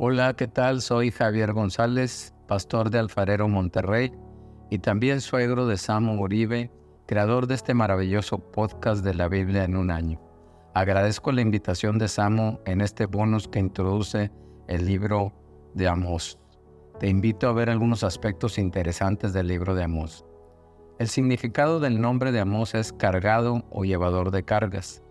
Hola, ¿qué tal? Soy Javier González, pastor de Alfarero Monterrey y también suegro de Samo Uribe, creador de este maravilloso podcast de la Biblia en un año. Agradezco la invitación de Samo en este bonus que introduce el libro de Amos. Te invito a ver algunos aspectos interesantes del libro de Amos. El significado del nombre de Amos es cargado o llevador de cargas.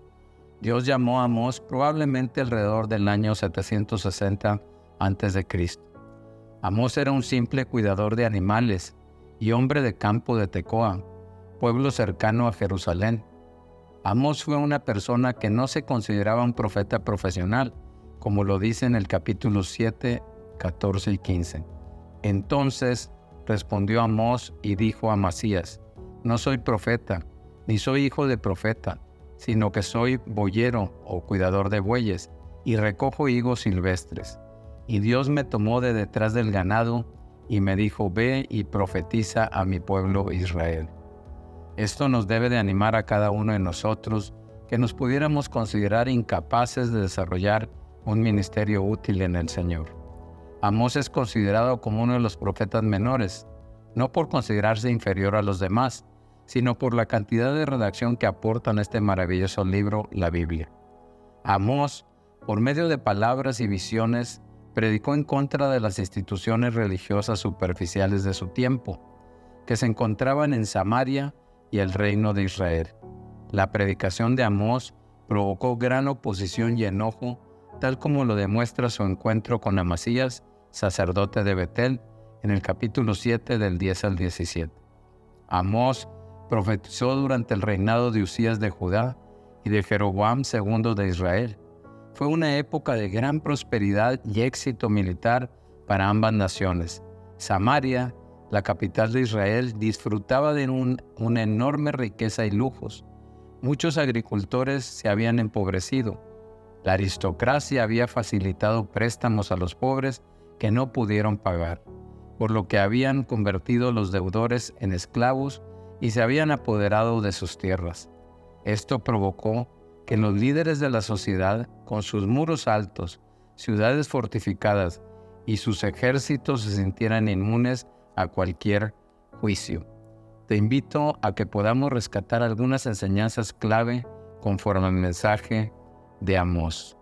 Dios llamó a Amos probablemente alrededor del año 760 antes de Cristo. Amós era un simple cuidador de animales y hombre de campo de Tecoa, pueblo cercano a Jerusalén. Amós fue una persona que no se consideraba un profeta profesional, como lo dice en el capítulo 7, 14 y 15. Entonces respondió Amós y dijo a Masías, No soy profeta, ni soy hijo de profeta, sino que soy boyero o cuidador de bueyes, y recojo higos silvestres. Y Dios me tomó de detrás del ganado y me dijo, ve y profetiza a mi pueblo Israel. Esto nos debe de animar a cada uno de nosotros que nos pudiéramos considerar incapaces de desarrollar un ministerio útil en el Señor. Amós es considerado como uno de los profetas menores, no por considerarse inferior a los demás, sino por la cantidad de redacción que aporta en este maravilloso libro, la Biblia. Amós, por medio de palabras y visiones, predicó en contra de las instituciones religiosas superficiales de su tiempo, que se encontraban en Samaria y el reino de Israel. La predicación de Amós provocó gran oposición y enojo, tal como lo demuestra su encuentro con Amasías, sacerdote de Betel, en el capítulo 7 del 10 al 17. Amós profetizó durante el reinado de Usías de Judá y de Jeroboam II de Israel fue una época de gran prosperidad y éxito militar para ambas naciones. Samaria, la capital de Israel, disfrutaba de una enorme riqueza y lujos. Muchos agricultores se habían empobrecido. La aristocracia había facilitado préstamos a los pobres que no pudieron pagar, por lo que habían convertido los deudores en esclavos y se habían apoderado de sus tierras. Esto provocó que los líderes de la sociedad, con sus muros altos, ciudades fortificadas y sus ejércitos se sintieran inmunes a cualquier juicio. Te invito a que podamos rescatar algunas enseñanzas clave conforme al mensaje de Amós.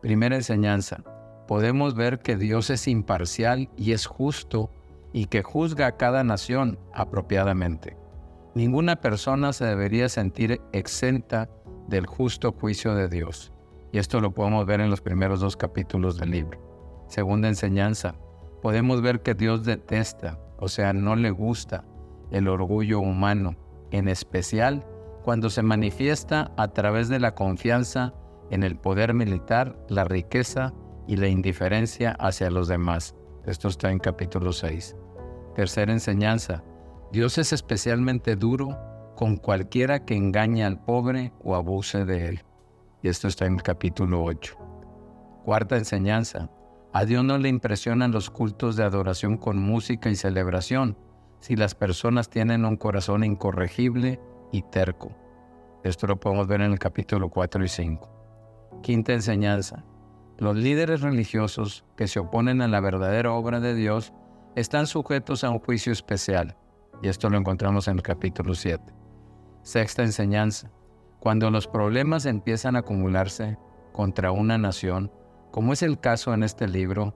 Primera enseñanza. Podemos ver que Dios es imparcial y es justo y que juzga a cada nación apropiadamente. Ninguna persona se debería sentir exenta del justo juicio de Dios. Y esto lo podemos ver en los primeros dos capítulos del libro. Segunda enseñanza, podemos ver que Dios detesta, o sea, no le gusta el orgullo humano, en especial cuando se manifiesta a través de la confianza en el poder militar, la riqueza y la indiferencia hacia los demás. Esto está en capítulo 6. Tercera enseñanza, Dios es especialmente duro con cualquiera que engañe al pobre o abuse de él. Y esto está en el capítulo 8. Cuarta enseñanza. A Dios no le impresionan los cultos de adoración con música y celebración si las personas tienen un corazón incorregible y terco. Esto lo podemos ver en el capítulo 4 y 5. Quinta enseñanza. Los líderes religiosos que se oponen a la verdadera obra de Dios están sujetos a un juicio especial. Y esto lo encontramos en el capítulo 7. Sexta enseñanza. Cuando los problemas empiezan a acumularse contra una nación, como es el caso en este libro,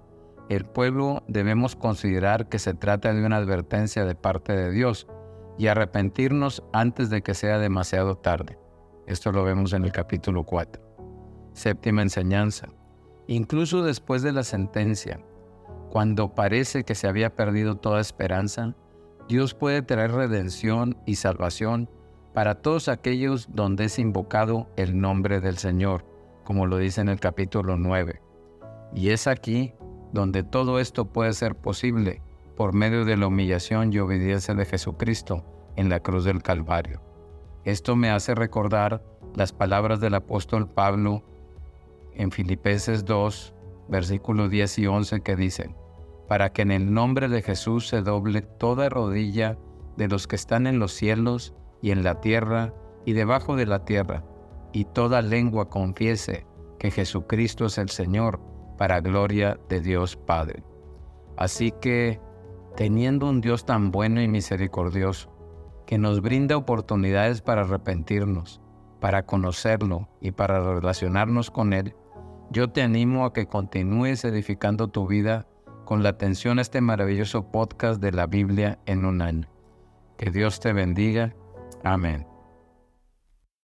el pueblo debemos considerar que se trata de una advertencia de parte de Dios y arrepentirnos antes de que sea demasiado tarde. Esto lo vemos en el capítulo 4. Séptima enseñanza. Incluso después de la sentencia, cuando parece que se había perdido toda esperanza, Dios puede traer redención y salvación para todos aquellos donde es invocado el nombre del Señor, como lo dice en el capítulo 9. Y es aquí donde todo esto puede ser posible por medio de la humillación y obediencia de Jesucristo en la cruz del Calvario. Esto me hace recordar las palabras del apóstol Pablo en Filipenses 2, versículos 10 y 11 que dicen, para que en el nombre de Jesús se doble toda rodilla de los que están en los cielos y en la tierra y debajo de la tierra, y toda lengua confiese que Jesucristo es el Señor, para gloria de Dios Padre. Así que, teniendo un Dios tan bueno y misericordioso, que nos brinda oportunidades para arrepentirnos, para conocerlo y para relacionarnos con Él, yo te animo a que continúes edificando tu vida con la atención a este maravilloso podcast de la Biblia en un año. Que Dios te bendiga. Amén.